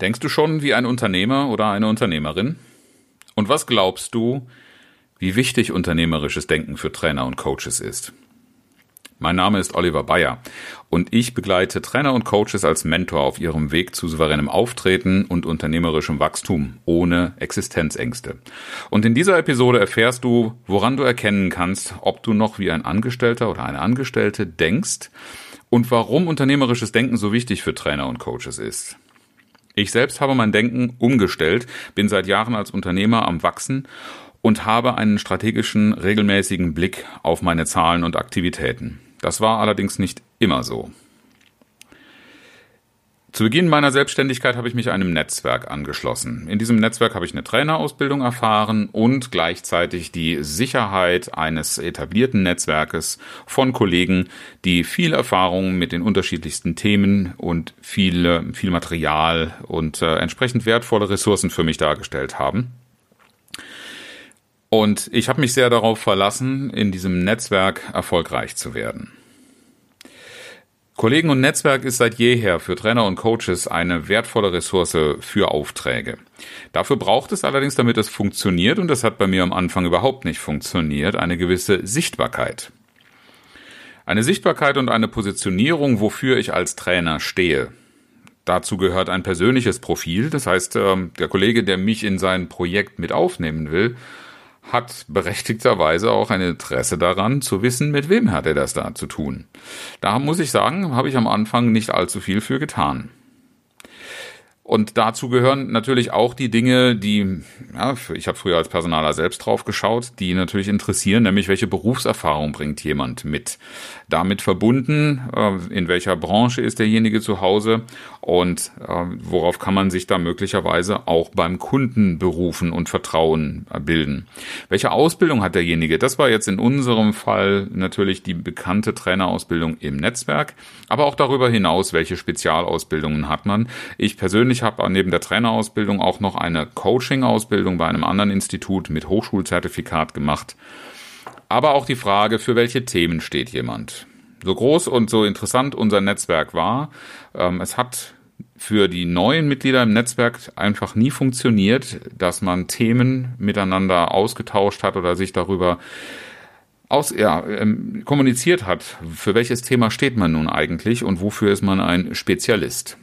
Denkst du schon wie ein Unternehmer oder eine Unternehmerin? Und was glaubst du, wie wichtig unternehmerisches Denken für Trainer und Coaches ist? Mein Name ist Oliver Bayer und ich begleite Trainer und Coaches als Mentor auf ihrem Weg zu souveränem Auftreten und unternehmerischem Wachstum ohne Existenzängste. Und in dieser Episode erfährst du, woran du erkennen kannst, ob du noch wie ein Angestellter oder eine Angestellte denkst und warum unternehmerisches Denken so wichtig für Trainer und Coaches ist. Ich selbst habe mein Denken umgestellt, bin seit Jahren als Unternehmer am Wachsen und habe einen strategischen, regelmäßigen Blick auf meine Zahlen und Aktivitäten. Das war allerdings nicht immer so. Zu Beginn meiner Selbstständigkeit habe ich mich einem Netzwerk angeschlossen. In diesem Netzwerk habe ich eine Trainerausbildung erfahren und gleichzeitig die Sicherheit eines etablierten Netzwerkes von Kollegen, die viel Erfahrung mit den unterschiedlichsten Themen und viel, viel Material und äh, entsprechend wertvolle Ressourcen für mich dargestellt haben. Und ich habe mich sehr darauf verlassen, in diesem Netzwerk erfolgreich zu werden. Kollegen und Netzwerk ist seit jeher für Trainer und Coaches eine wertvolle Ressource für Aufträge. Dafür braucht es allerdings, damit es funktioniert, und das hat bei mir am Anfang überhaupt nicht funktioniert, eine gewisse Sichtbarkeit. Eine Sichtbarkeit und eine Positionierung, wofür ich als Trainer stehe. Dazu gehört ein persönliches Profil, das heißt, ähm, der Kollege, der mich in sein Projekt mit aufnehmen will, hat berechtigterweise auch ein Interesse daran zu wissen, mit wem hat er das da zu tun. Da muss ich sagen, habe ich am Anfang nicht allzu viel für getan. Und dazu gehören natürlich auch die Dinge, die, ja, ich habe früher als Personaler selbst drauf geschaut, die natürlich interessieren, nämlich welche Berufserfahrung bringt jemand mit. Damit verbunden, äh, in welcher Branche ist derjenige zu Hause und äh, worauf kann man sich da möglicherweise auch beim Kunden berufen und Vertrauen bilden. Welche Ausbildung hat derjenige? Das war jetzt in unserem Fall natürlich die bekannte Trainerausbildung im Netzwerk, aber auch darüber hinaus, welche Spezialausbildungen hat man. Ich persönlich ich habe neben der Trainerausbildung auch noch eine Coaching-Ausbildung bei einem anderen Institut mit Hochschulzertifikat gemacht. Aber auch die Frage, für welche Themen steht jemand. So groß und so interessant unser Netzwerk war, ähm, es hat für die neuen Mitglieder im Netzwerk einfach nie funktioniert, dass man Themen miteinander ausgetauscht hat oder sich darüber aus, ja, ähm, kommuniziert hat, für welches Thema steht man nun eigentlich und wofür ist man ein Spezialist.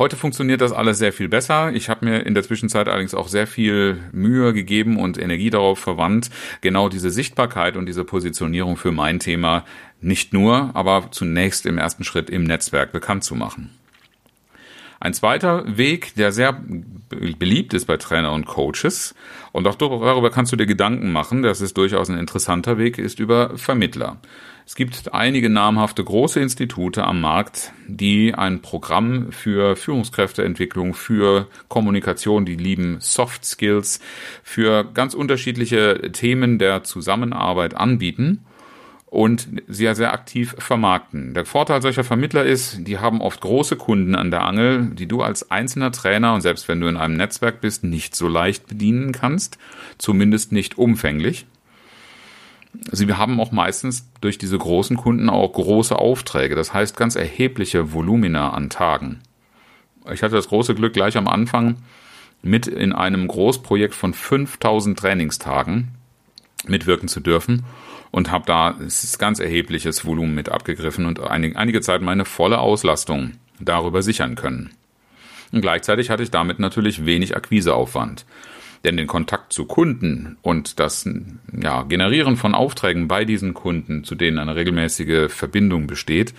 Heute funktioniert das alles sehr viel besser. Ich habe mir in der Zwischenzeit allerdings auch sehr viel Mühe gegeben und Energie darauf verwandt, genau diese Sichtbarkeit und diese Positionierung für mein Thema nicht nur, aber zunächst im ersten Schritt im Netzwerk bekannt zu machen. Ein zweiter Weg, der sehr beliebt ist bei Trainer und Coaches, und auch darüber kannst du dir Gedanken machen, das ist durchaus ein interessanter Weg, ist über Vermittler. Es gibt einige namhafte große Institute am Markt, die ein Programm für Führungskräfteentwicklung, für Kommunikation, die lieben Soft Skills, für ganz unterschiedliche Themen der Zusammenarbeit anbieten und sehr, sehr aktiv vermarkten. Der Vorteil solcher Vermittler ist, die haben oft große Kunden an der Angel, die du als einzelner Trainer und selbst wenn du in einem Netzwerk bist, nicht so leicht bedienen kannst, zumindest nicht umfänglich. Sie haben auch meistens durch diese großen Kunden auch große Aufträge, das heißt ganz erhebliche Volumina an Tagen. Ich hatte das große Glück gleich am Anfang mit in einem Großprojekt von 5000 Trainingstagen mitwirken zu dürfen und habe da ganz erhebliches Volumen mit abgegriffen und einige, einige Zeit meine volle Auslastung darüber sichern können. Und gleichzeitig hatte ich damit natürlich wenig Akquiseaufwand. Denn den Kontakt zu Kunden und das ja, Generieren von Aufträgen bei diesen Kunden, zu denen eine regelmäßige Verbindung besteht,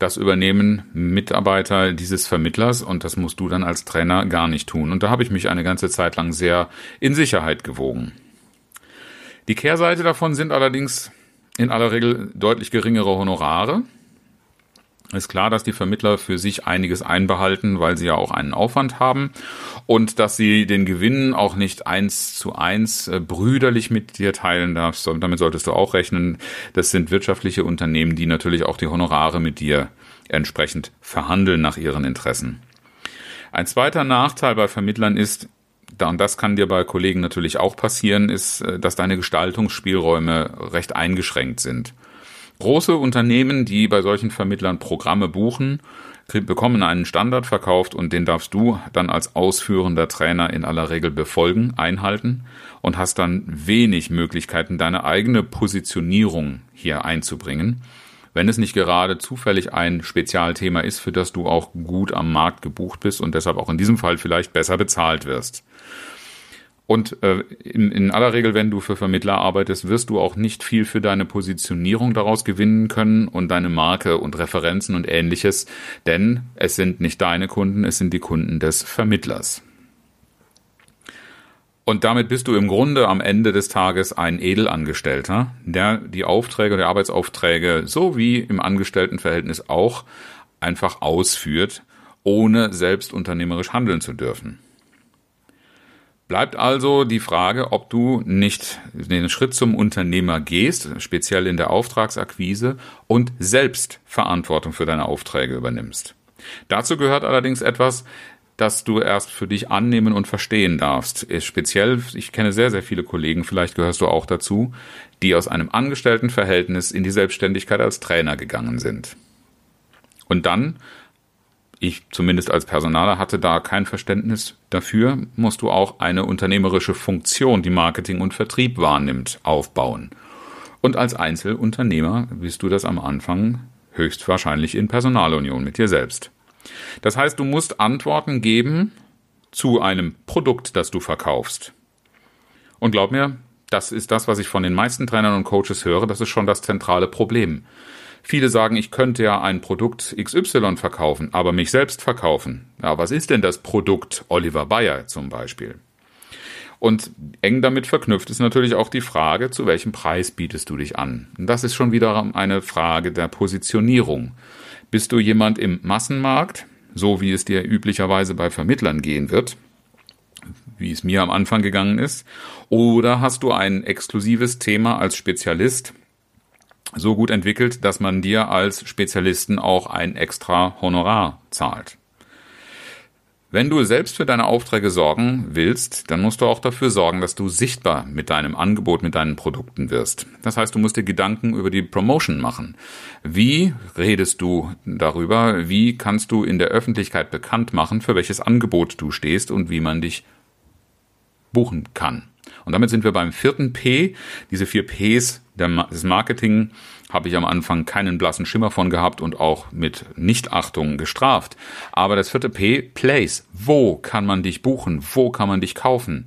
das übernehmen Mitarbeiter dieses Vermittlers und das musst du dann als Trainer gar nicht tun. Und da habe ich mich eine ganze Zeit lang sehr in Sicherheit gewogen. Die Kehrseite davon sind allerdings in aller Regel deutlich geringere Honorare. ist klar, dass die Vermittler für sich einiges einbehalten, weil sie ja auch einen Aufwand haben und dass sie den Gewinn auch nicht eins zu eins äh, brüderlich mit dir teilen darfst. Damit solltest du auch rechnen. Das sind wirtschaftliche Unternehmen, die natürlich auch die Honorare mit dir entsprechend verhandeln nach ihren Interessen. Ein zweiter Nachteil bei Vermittlern ist, und das kann dir bei Kollegen natürlich auch passieren, ist, äh, dass deine Gestaltungsspielräume recht eingeschränkt sind. Große Unternehmen, die bei solchen Vermittlern Programme buchen, bekommen einen Standard verkauft und den darfst du dann als ausführender Trainer in aller Regel befolgen, einhalten und hast dann wenig Möglichkeiten, deine eigene Positionierung hier einzubringen, wenn es nicht gerade zufällig ein Spezialthema ist, für das du auch gut am Markt gebucht bist und deshalb auch in diesem Fall vielleicht besser bezahlt wirst. Und äh, in, in aller Regel, wenn du für Vermittler arbeitest, wirst du auch nicht viel für deine Positionierung daraus gewinnen können und deine Marke und Referenzen und ähnliches, denn es sind nicht deine Kunden, es sind die Kunden des Vermittlers. Und damit bist du im Grunde am Ende des Tages ein Edelangestellter, der die Aufträge, der Arbeitsaufträge, so wie im Angestelltenverhältnis auch, einfach ausführt, ohne selbst unternehmerisch handeln zu dürfen. Bleibt also die Frage, ob du nicht den Schritt zum Unternehmer gehst, speziell in der Auftragsakquise, und selbst Verantwortung für deine Aufträge übernimmst. Dazu gehört allerdings etwas, das du erst für dich annehmen und verstehen darfst. Speziell, ich kenne sehr, sehr viele Kollegen, vielleicht gehörst du auch dazu, die aus einem Angestelltenverhältnis in die Selbstständigkeit als Trainer gegangen sind. Und dann ich zumindest als Personaler hatte da kein Verständnis dafür, musst du auch eine unternehmerische Funktion, die Marketing und Vertrieb wahrnimmt, aufbauen. Und als Einzelunternehmer bist du das am Anfang höchstwahrscheinlich in Personalunion mit dir selbst. Das heißt, du musst Antworten geben zu einem Produkt, das du verkaufst. Und glaub mir, das ist das, was ich von den meisten Trainern und Coaches höre, das ist schon das zentrale Problem. Viele sagen, ich könnte ja ein Produkt XY verkaufen, aber mich selbst verkaufen. Ja, was ist denn das Produkt Oliver Bayer zum Beispiel? Und eng damit verknüpft ist natürlich auch die Frage, zu welchem Preis bietest du dich an? Und das ist schon wieder eine Frage der Positionierung. Bist du jemand im Massenmarkt, so wie es dir üblicherweise bei Vermittlern gehen wird, wie es mir am Anfang gegangen ist, oder hast du ein exklusives Thema als Spezialist, so gut entwickelt, dass man dir als Spezialisten auch ein extra Honorar zahlt. Wenn du selbst für deine Aufträge sorgen willst, dann musst du auch dafür sorgen, dass du sichtbar mit deinem Angebot, mit deinen Produkten wirst. Das heißt, du musst dir Gedanken über die Promotion machen. Wie redest du darüber? Wie kannst du in der Öffentlichkeit bekannt machen, für welches Angebot du stehst und wie man dich buchen kann? Und damit sind wir beim vierten P. Diese vier Ps des Marketing habe ich am Anfang keinen blassen Schimmer von gehabt und auch mit Nichtachtung gestraft. Aber das vierte P, Place. Wo kann man dich buchen? Wo kann man dich kaufen?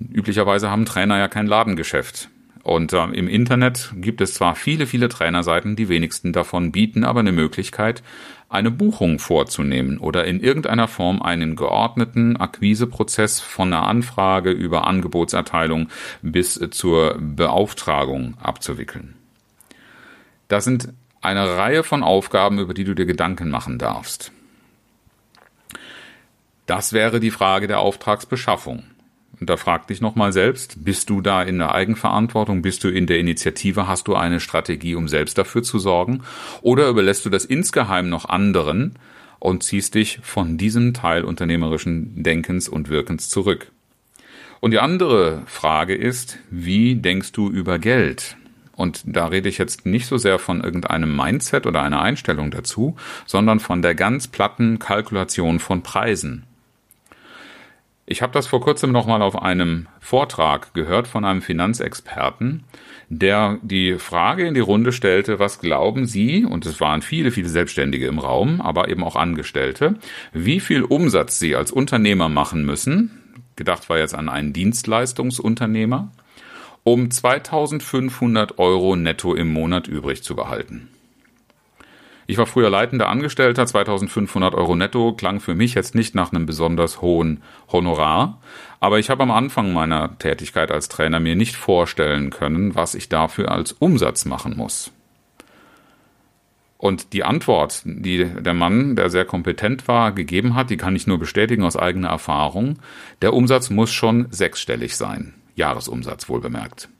Üblicherweise haben Trainer ja kein Ladengeschäft. Und äh, im Internet gibt es zwar viele, viele Trainerseiten, die wenigsten davon bieten aber eine Möglichkeit, eine Buchung vorzunehmen oder in irgendeiner Form einen geordneten Akquiseprozess von einer Anfrage über Angebotserteilung bis zur Beauftragung abzuwickeln. Das sind eine Reihe von Aufgaben, über die du dir Gedanken machen darfst. Das wäre die Frage der Auftragsbeschaffung. Und da frag dich nochmal selbst, bist du da in der Eigenverantwortung, bist du in der Initiative, hast du eine Strategie, um selbst dafür zu sorgen? Oder überlässt du das insgeheim noch anderen und ziehst dich von diesem Teil unternehmerischen Denkens und Wirkens zurück? Und die andere Frage ist, wie denkst du über Geld? Und da rede ich jetzt nicht so sehr von irgendeinem Mindset oder einer Einstellung dazu, sondern von der ganz platten Kalkulation von Preisen. Ich habe das vor kurzem nochmal auf einem Vortrag gehört von einem Finanzexperten, der die Frage in die Runde stellte, was glauben Sie, und es waren viele, viele Selbstständige im Raum, aber eben auch Angestellte, wie viel Umsatz Sie als Unternehmer machen müssen, gedacht war jetzt an einen Dienstleistungsunternehmer, um 2500 Euro netto im Monat übrig zu behalten. Ich war früher leitender Angestellter, 2500 Euro netto, klang für mich jetzt nicht nach einem besonders hohen Honorar, aber ich habe am Anfang meiner Tätigkeit als Trainer mir nicht vorstellen können, was ich dafür als Umsatz machen muss. Und die Antwort, die der Mann, der sehr kompetent war, gegeben hat, die kann ich nur bestätigen aus eigener Erfahrung. Der Umsatz muss schon sechsstellig sein. Jahresumsatz wohl bemerkt.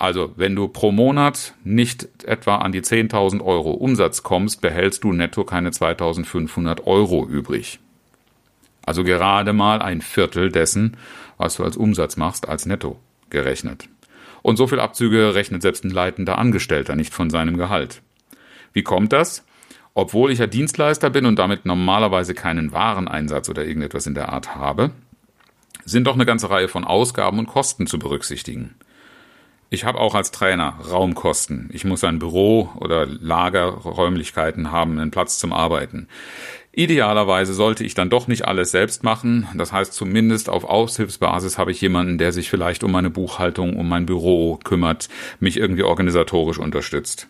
Also, wenn du pro Monat nicht etwa an die 10.000 Euro Umsatz kommst, behältst du netto keine 2.500 Euro übrig. Also gerade mal ein Viertel dessen, was du als Umsatz machst, als netto gerechnet. Und so viel Abzüge rechnet selbst ein leitender Angestellter nicht von seinem Gehalt. Wie kommt das? Obwohl ich ja Dienstleister bin und damit normalerweise keinen Wareneinsatz oder irgendetwas in der Art habe, sind doch eine ganze Reihe von Ausgaben und Kosten zu berücksichtigen. Ich habe auch als Trainer Raumkosten. Ich muss ein Büro oder Lagerräumlichkeiten haben, einen Platz zum Arbeiten. Idealerweise sollte ich dann doch nicht alles selbst machen. Das heißt, zumindest auf Aushilfsbasis habe ich jemanden, der sich vielleicht um meine Buchhaltung, um mein Büro kümmert, mich irgendwie organisatorisch unterstützt.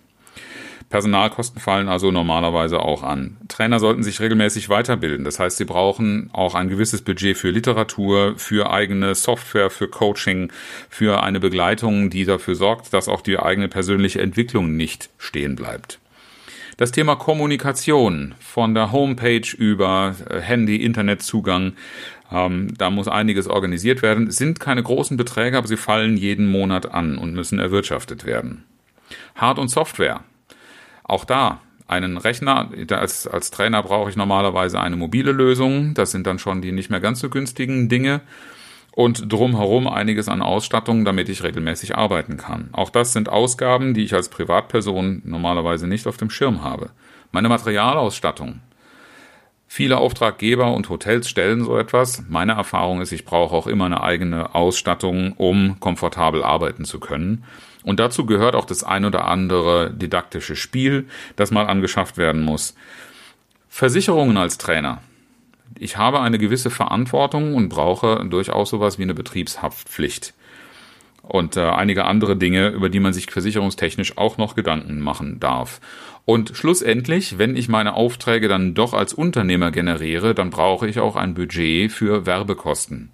Personalkosten fallen also normalerweise auch an. Trainer sollten sich regelmäßig weiterbilden. Das heißt, sie brauchen auch ein gewisses Budget für Literatur, für eigene Software, für Coaching, für eine Begleitung, die dafür sorgt, dass auch die eigene persönliche Entwicklung nicht stehen bleibt. Das Thema Kommunikation von der Homepage über äh, Handy, Internetzugang, ähm, da muss einiges organisiert werden. sind keine großen Beträge, aber sie fallen jeden Monat an und müssen erwirtschaftet werden. Hard- und Software. Auch da einen Rechner. Als, als Trainer brauche ich normalerweise eine mobile Lösung. Das sind dann schon die nicht mehr ganz so günstigen Dinge. Und drumherum einiges an Ausstattung, damit ich regelmäßig arbeiten kann. Auch das sind Ausgaben, die ich als Privatperson normalerweise nicht auf dem Schirm habe. Meine Materialausstattung. Viele Auftraggeber und Hotels stellen so etwas. Meine Erfahrung ist, ich brauche auch immer eine eigene Ausstattung, um komfortabel arbeiten zu können. Und dazu gehört auch das ein oder andere didaktische Spiel, das mal angeschafft werden muss. Versicherungen als Trainer. Ich habe eine gewisse Verantwortung und brauche durchaus sowas wie eine Betriebshaftpflicht. Und äh, einige andere Dinge, über die man sich versicherungstechnisch auch noch Gedanken machen darf. Und schlussendlich, wenn ich meine Aufträge dann doch als Unternehmer generiere, dann brauche ich auch ein Budget für Werbekosten.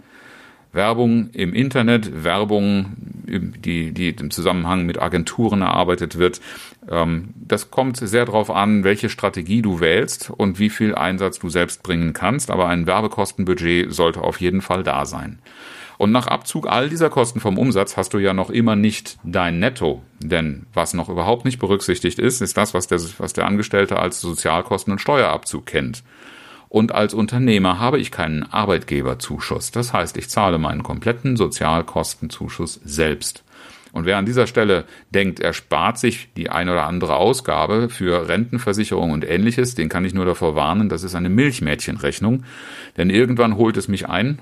Werbung im Internet, Werbung, die, die im Zusammenhang mit Agenturen erarbeitet wird. Ähm, das kommt sehr darauf an, welche Strategie du wählst und wie viel Einsatz du selbst bringen kannst. Aber ein Werbekostenbudget sollte auf jeden Fall da sein. Und nach Abzug all dieser Kosten vom Umsatz hast du ja noch immer nicht dein Netto. Denn was noch überhaupt nicht berücksichtigt ist, ist das, was der, was der Angestellte als Sozialkosten und Steuerabzug kennt. Und als Unternehmer habe ich keinen Arbeitgeberzuschuss. Das heißt, ich zahle meinen kompletten Sozialkostenzuschuss selbst. Und wer an dieser Stelle denkt, er spart sich die ein oder andere Ausgabe für Rentenversicherung und ähnliches, den kann ich nur davor warnen, das ist eine Milchmädchenrechnung. Denn irgendwann holt es mich ein,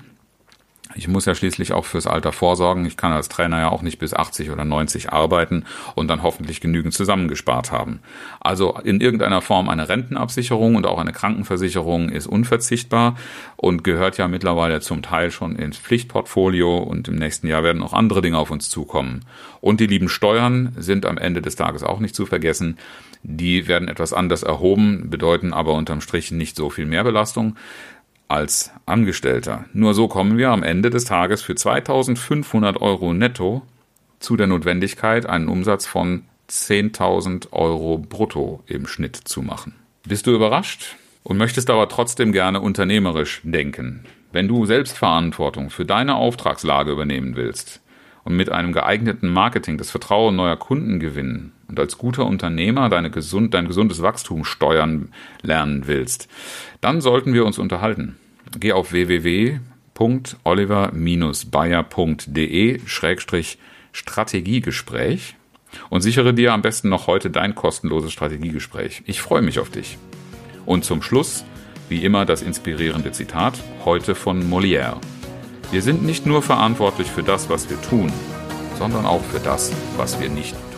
ich muss ja schließlich auch fürs Alter vorsorgen. Ich kann als Trainer ja auch nicht bis 80 oder 90 arbeiten und dann hoffentlich genügend zusammengespart haben. Also in irgendeiner Form eine Rentenabsicherung und auch eine Krankenversicherung ist unverzichtbar und gehört ja mittlerweile zum Teil schon ins Pflichtportfolio und im nächsten Jahr werden auch andere Dinge auf uns zukommen. Und die lieben Steuern sind am Ende des Tages auch nicht zu vergessen. Die werden etwas anders erhoben, bedeuten aber unterm Strich nicht so viel Mehrbelastung als Angestellter. Nur so kommen wir am Ende des Tages für 2500 Euro netto zu der Notwendigkeit, einen Umsatz von 10.000 Euro brutto im Schnitt zu machen. Bist du überrascht? Und möchtest aber trotzdem gerne unternehmerisch denken. Wenn du Selbstverantwortung für deine Auftragslage übernehmen willst und mit einem geeigneten Marketing das Vertrauen neuer Kunden gewinnen und als guter Unternehmer deine gesund, dein gesundes Wachstum steuern lernen willst, dann sollten wir uns unterhalten geh auf www.oliver-bayer.de Strategiegespräch und sichere dir am besten noch heute dein kostenloses Strategiegespräch. Ich freue mich auf dich. Und zum Schluss, wie immer, das inspirierende Zitat, heute von Molière. Wir sind nicht nur verantwortlich für das, was wir tun, sondern auch für das, was wir nicht tun.